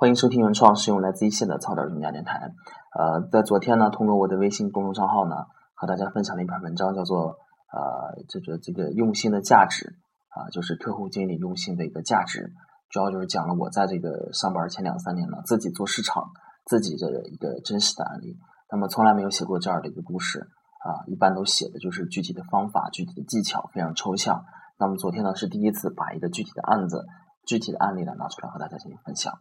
欢迎收听原创，使用来自一线的草根专家电台。呃，在昨天呢，通过我的微信公众账号呢，和大家分享了一篇文章，叫做“呃，这个这个用心的价值”，啊，就是客户经理用心的一个价值。主要就是讲了我在这个上班前两三年呢，自己做市场，自己的一个真实的案例。那么从来没有写过这样的一个故事，啊，一般都写的就是具体的方法、具体的技巧，非常抽象。那么昨天呢，是第一次把一个具体的案子、具体的案例呢拿出来和大家进行分享。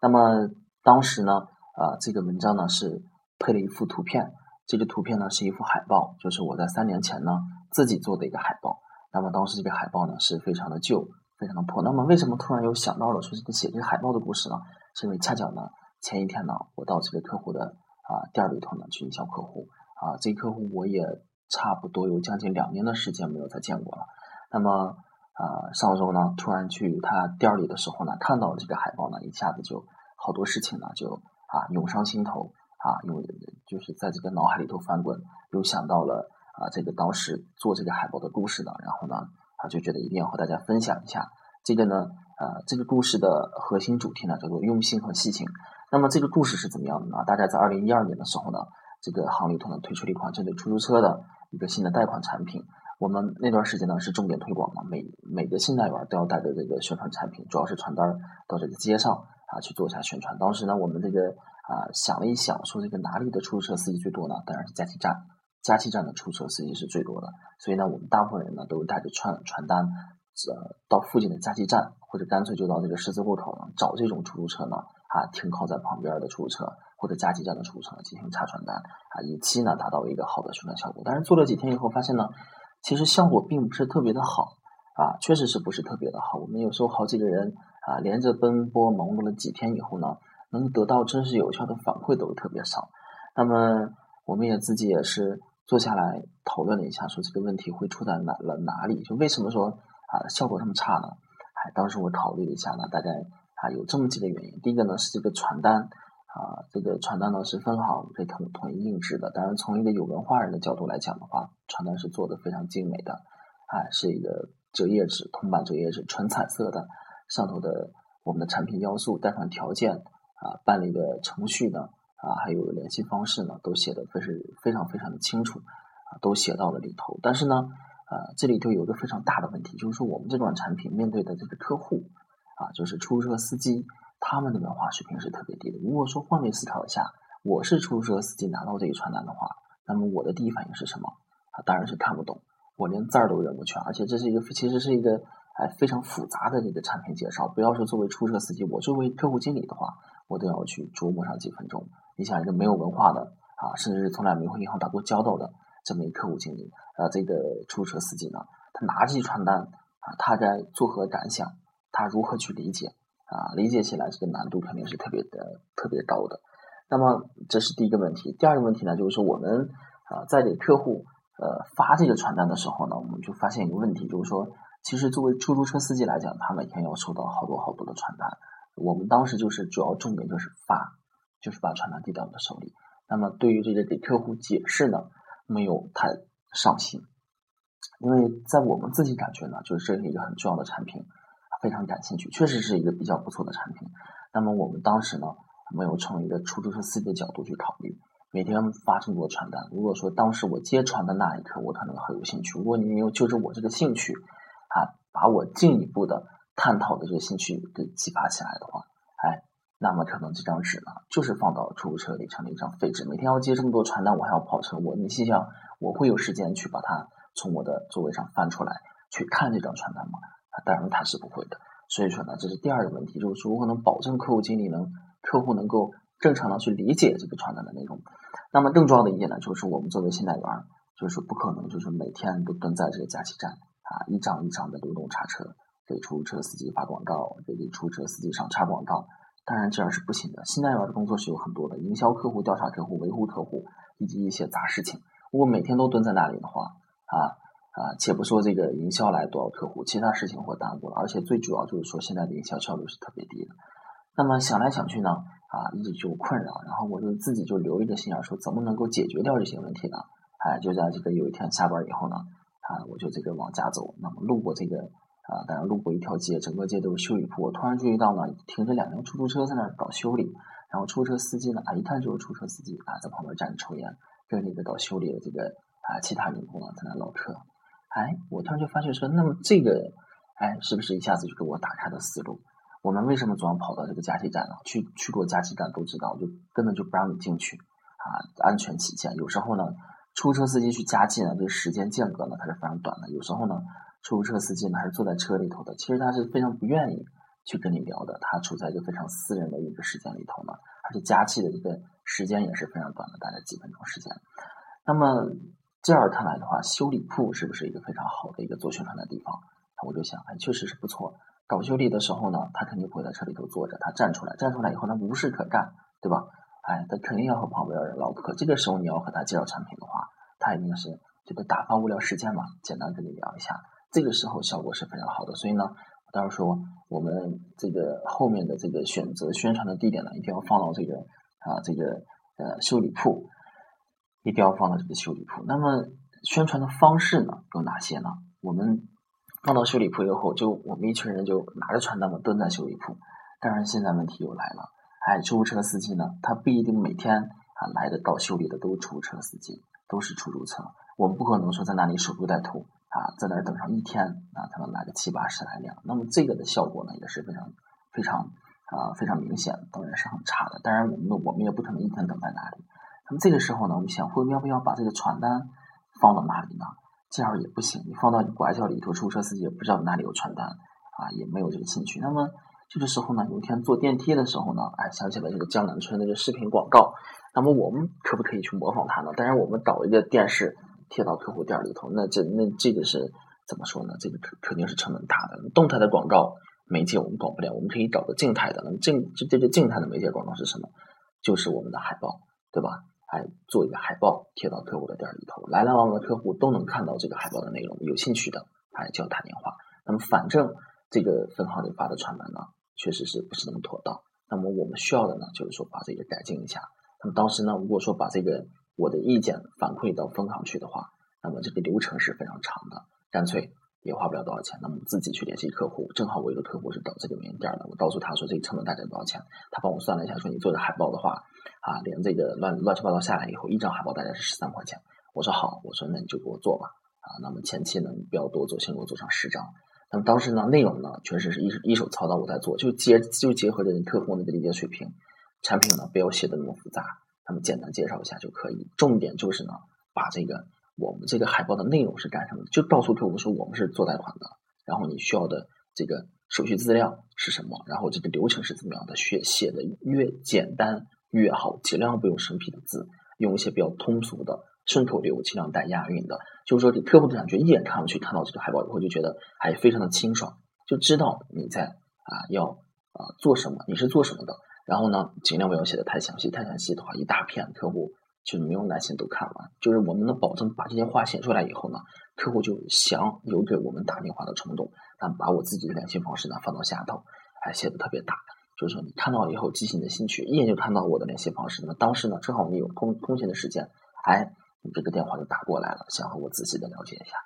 那么当时呢，呃，这个文章呢是配了一幅图片，这个图片呢是一幅海报，就是我在三年前呢自己做的一个海报。那么当时这个海报呢是非常的旧，非常的破。那么为什么突然又想到了说这个写这个海报的故事呢？是因为恰巧呢前一天呢我到这个客户的啊店里头呢去营销客户啊，这客户我也差不多有将近两年的时间没有再见过了。那么啊，上周呢，突然去他店里的时候呢，看到了这个海报呢，一下子就好多事情呢，就啊涌上心头啊，因为就是在这个脑海里头翻滚，又想到了啊这个当时做这个海报的故事呢，然后呢啊就觉得一定要和大家分享一下这个呢，呃这个故事的核心主题呢叫做用心和细心。那么这个故事是怎么样的呢？大概在二零一二年的时候呢，这个行里头呢推出了一款针对出租车的一个新的贷款产品。我们那段时间呢是重点推广嘛，每每个信贷员都要带着这个宣传产品，主要是传单到这个街上啊去做一下宣传。当时呢，我们这个啊想了一想，说这个哪里的出租车司机最多呢？当然是加气站，加气站的出租车司机是最多的。所以呢，我们大部分人呢都是带着传传单，呃，到附近的加气站，或者干脆就到这个十字路口呢找这种出租车呢啊停靠在旁边的出租车或者加气站的出租车进行插传单啊，以期呢达到一个好的宣传效果。但是做了几天以后，发现呢。其实效果并不是特别的好啊，确实是不是特别的好。我们有时候好几个人啊，连着奔波忙碌了几天以后呢，能得到真实有效的反馈都特别少。那么我们也自己也是坐下来讨论了一下，说这个问题会出在哪了哪里？就为什么说啊效果这么差呢？哎，当时我考虑了一下呢，大概啊有这么几个原因。第一个呢是这个传单。啊，这个传单呢是分行被统统一印制的。当然，从一个有文化人的角度来讲的话，传单是做的非常精美的，哎，是一个折页纸，铜版折页纸，纯彩色的，上头的我们的产品要素、贷款条件啊、办理的程序呢啊，还有联系方式呢，都写的非是非常非常的清楚啊，都写到了里头。但是呢，呃，这里头有一个非常大的问题，就是说我们这款产品面对的这个客户啊，就是出租车司机。他们的文化水平是特别低的。如果说换位思考一下，我是出租车司机拿到这一传单的话，那么我的第一反应是什么？啊，当然是看不懂，我连字儿都认不全。而且这是一个其实是一个哎非常复杂的这个产品介绍。不要说作为出租车司机，我作为客户经理的话，我都要去琢磨上几分钟。你想一个没有文化的啊，甚至是从来没和银行打过交道的这么一客户经理，呃，这个出租车司机呢，他拿这传单啊，他该作何感想？他如何去理解？啊，理解起来这个难度肯定是特别的、特别高的。那么这是第一个问题。第二个问题呢，就是说我们啊在给客户呃发这个传单的时候呢，我们就发现一个问题，就是说，其实作为出租车司机来讲，他每天要收到好多好多的传单。我们当时就是主要重点就是发，就是把传单递到你的手里。那么对于这个给客户解释呢，没有太上心，因为在我们自己感觉呢，就是这是一个很重要的产品。非常感兴趣，确实是一个比较不错的产品。那么我们当时呢，没有从一个出租车司机的角度去考虑，每天发这么多传单。如果说当时我接传的那一刻，我可能很有兴趣。如果你没有就着我这个兴趣，把我进一步的探讨的这个兴趣给激发起来的话，哎，那么可能这张纸呢，就是放到出租车里成了一张废纸。每天要接这么多传单，我还要跑车，我你心想，我会有时间去把它从我的座位上翻出来去看这张传单吗？当然他是不会的，所以说呢，这是第二个问题，就是如何能保证客户经理能客户能够正常的去理解这个传单的内容。那么更重要的一点呢，就是我们作为信贷员，就是不可能就是每天都蹲在这个加气站啊，一张一张的流动插车，给出租车司机发广告，给出租车司机上插广告。当然这样是不行的，信贷员的工作是有很多的，营销客户、调查客户、维护客户以及一些杂事情。如果每天都蹲在那里的话，啊。啊，且不说这个营销来多少客户，其他事情会耽误了，而且最主要就是说现在的营销效率是特别低的。那么想来想去呢，啊，一直就困扰，然后我就自己就留一个心眼，说怎么能够解决掉这些问题呢？哎，就在这个有一天下班以后呢，啊，我就这个往家走，那么路过这个啊，当然路过一条街，整个街都是修理铺，我突然注意到呢，停着两辆出租车在那儿搞修理，然后出租车司机呢，啊，一看就是出租车司机啊，在旁边站着抽烟，跟那个搞修理的这个啊其他员工呢在那唠嗑。哎，我突然就发现说，那么这个，哎，是不是一下子就给我打开了思路？我们为什么总要跑到这个加气站呢？去去过加气站都知道，就根本就不让你进去啊，安全起见。有时候呢，出租车司机去加气呢，这个时间间隔呢，它是非常短的。有时候呢，出租车司机呢还是坐在车里头的，其实他是非常不愿意去跟你聊的。他处在一个非常私人的一个时间里头呢，而且加气的一个时间也是非常短的，大概几分钟时间。那么。这样看来的话，修理铺是不是一个非常好的一个做宣传的地方？我就想，哎，确实是不错。搞修理的时候呢，他肯定不会在车里头坐着，他站出来，站出来以后，他无事可干，对吧？哎，他肯定要和旁边的人唠嗑。这个时候你要和他介绍产品的话，他一定是这个打发无聊时间嘛，简单跟你聊一下。这个时候效果是非常好的。所以呢，我当时说，我们这个后面的这个选择宣传的地点呢，一定要放到这个啊，这个呃修理铺。一定要放到这个修理铺。那么宣传的方式呢有哪些呢？我们放到修理铺以后，就我们一群人就拿着传单嘛蹲在修理铺。当然现在问题又来了，哎，出租车司机呢，他不一定每天啊来的到修理的都是出租车司机，都是出租车。我们不可能说在那里守株待兔啊，在那儿等上一天啊才能来个七八十来辆。那么这个的效果呢也是非常非常啊非常明显，当然是很差的。当然我们我们也不可能一天等在那里。那么这个时候呢，我们想，会要不要把这个传单放到哪里呢？这样也不行，你放到拐角里头，出租车司机也不知道哪里有传单，啊，也没有这个兴趣。那么这个时候呢，有一天坐电梯的时候呢，哎，想起了这个江南春那个视频广告。那么我们可不可以去模仿它呢？当然，我们找一个电视贴到客户店里头，那这那这个是怎么说呢？这个肯肯定是成本大的。动态的广告媒介我们搞不了，我们可以找个静态的。那么静这这个静态的媒介广告是什么？就是我们的海报，对吧？还做一个海报贴到客户的店里头，来来往往的客户都能看到这个海报的内容，有兴趣的还就要打电话。那么反正这个分行里发的传单呢，确实是不是那么妥当。那么我们需要的呢，就是说把这个改进一下。那么当时呢，如果说把这个我的意见反馈到分行去的话，那么这个流程是非常长的，干脆。也花不了多少钱，那么自己去联系客户。正好我有个客户是到这个门店的，我告诉他说这个成本大概多少钱，他帮我算了一下，说你做的海报的话，啊，连这个乱乱七八糟下来以后，一张海报大概是十三块钱。我说好，我说那你就给我做吧，啊，那么前期呢你不要多做，先给我做上十张。那么当时呢内容呢确实是一一手操刀我在做，就结就结合着客户的理解水平，产品呢不要写的那么复杂，那么简单介绍一下就可以。重点就是呢把这个。我们这个海报的内容是干什么的？就告诉客户说我们是做贷款的，然后你需要的这个手续资料是什么，然后这个流程是怎么样的，写写的越简单越好，尽量不用生僻的字，用一些比较通俗的顺口溜，尽量带押韵的。就是说，给客户的感觉一眼看过去，看到这个海报以后就觉得还非常的清爽，就知道你在啊要啊做什么，你是做什么的。然后呢，尽量不要写的太详细，太详细的话一大片客户。就没有耐心都看完，就是我们能保证把这些话写出来以后呢，客户就想有给我们打电话的冲动，那把我自己的联系方式呢放到下头，还写的特别大，就是说你看到以后激起你的兴趣，一眼就看到我的联系方式，那么当时呢正好你有空空闲的时间，哎，这个电话就打过来了，想和我仔细的了解一下，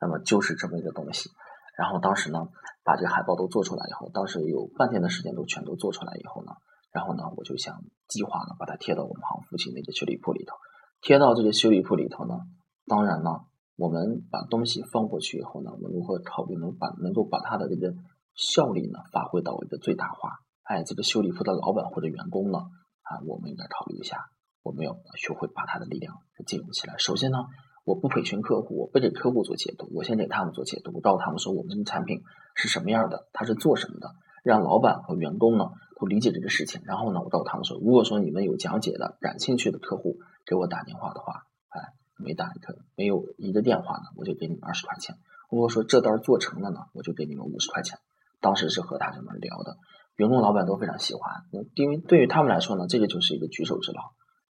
那么就是这么一个东西，然后当时呢把这个海报都做出来以后，当时有半天的时间都全都做出来以后呢。然后呢，我就想计划呢，把它贴到我们行附近那个修理铺里头。贴到这个修理铺里头呢，当然呢，我们把东西放过去以后呢，我们如何考虑能把能够把它的这个效率呢发挥到一个最大化？哎，这个修理铺的老板或者员工呢，啊，我们应该考虑一下，我们要学会把他的力量给融起来。首先呢，我不培训客户，我不给客户做解读，我先给他们做解读，告诉他们说我们的产品是什么样的，它是做什么的，让老板和员工呢。都理解这个事情，然后呢，我告诉他们说，如果说你们有讲解的、感兴趣的客户给我打电话的话，哎，没打一个没有一个电话呢，我就给你们二十块钱。如果说这单做成了呢，我就给你们五十块钱。当时是和他这么聊的，员工、老板都非常喜欢，因为对于他们来说呢，这个就是一个举手之劳，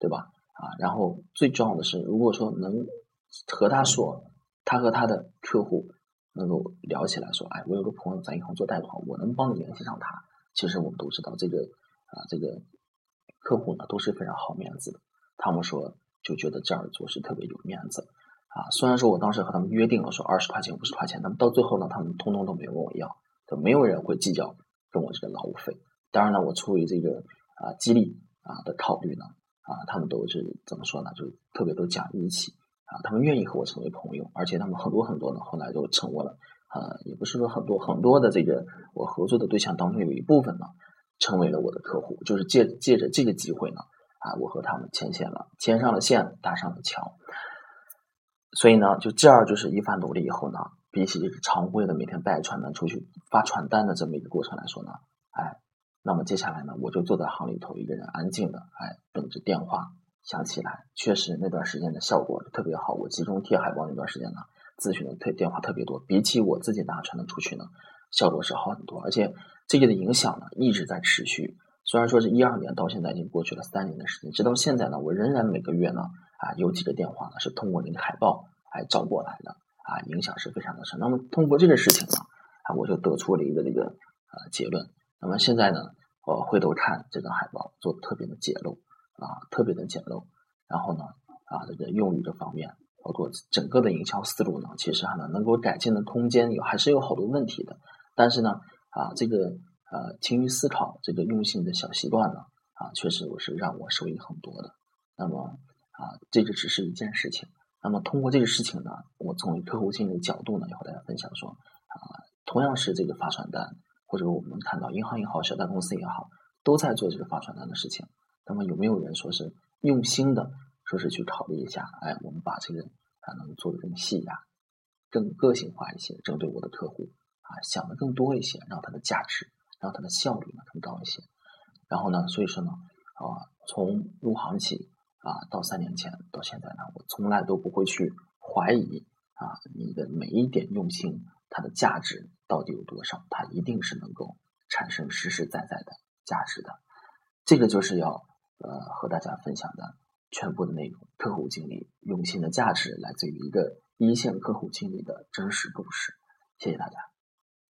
对吧？啊，然后最重要的是，如果说能和他说，他和他的客户能够聊起来，说，哎，我有个朋友在银行做贷款，我能帮你联系上他。其实我们都知道，这个啊，这个客户呢都是非常好面子的。他们说就觉得这样做是特别有面子。啊，虽然说我当时和他们约定了说二十块钱五十块钱，那么到最后呢，他们通通都没有问我要，就没有人会计较跟我这个劳务费。当然了，我出于这个啊激励啊的考虑呢，啊，他们都是怎么说呢？就特别都讲义气啊，他们愿意和我成为朋友，而且他们很多很多呢，后来都成为了呃，也不是说很多很多的这个我合作的对象当中有一部分呢，成为了我的客户，就是借借着这个机会呢，啊，我和他们牵线了，牵上了线，搭上了桥。所以呢，就这样就是一番努力以后呢，比起常规的每天带传单出去发传单的这么一个过程来说呢，哎，那么接下来呢，我就坐在行里头一个人安静的，哎，等着电话响起来。确实那段时间的效果特别好，我集中贴海报那段时间呢，咨询的特电话特别多，比起我自己拿传单出去呢，效果是好很多。而且这个的影响呢一直在持续，虽然说是一二年到现在已经过去了三年的时间，直到现在呢，我仍然每个月呢。啊，有几个电话呢是通过那个海报来找过来的啊，影响是非常的深。那么通过这个事情呢，啊，我就得出了一个这个呃结论。那么现在呢，我回头看这张海报做的特别的简陋啊，特别的简陋。然后呢，啊，这个用语这方面，包括整个的营销思路呢，其实还能能够改进的空间有还是有好多问题的。但是呢，啊，这个呃勤于思考这个用心的小习惯呢，啊，确实我是让我受益很多的。那么。啊，这个只是一件事情。那么通过这个事情呢，我从客户经理的角度呢，也和大家分享说，啊，同样是这个发传单，或者我们看到银行也好，小贷公司也好，都在做这个发传单的事情。那么有没有人说是用心的，说是去考虑一下？哎，我们把这个啊能做的更细呀，更个性化一些，针对我的客户啊，想的更多一些，让它的价值，让它的效率呢更高一些。然后呢，所以说呢，啊，从入行起。啊，到三年前到现在呢，我从来都不会去怀疑啊，你的每一点用心，它的价值到底有多少？它一定是能够产生实实在在的价值的。这个就是要呃和大家分享的全部的内容。客户经理用心的价值来自于一个一线客户经理的真实故事。谢谢大家。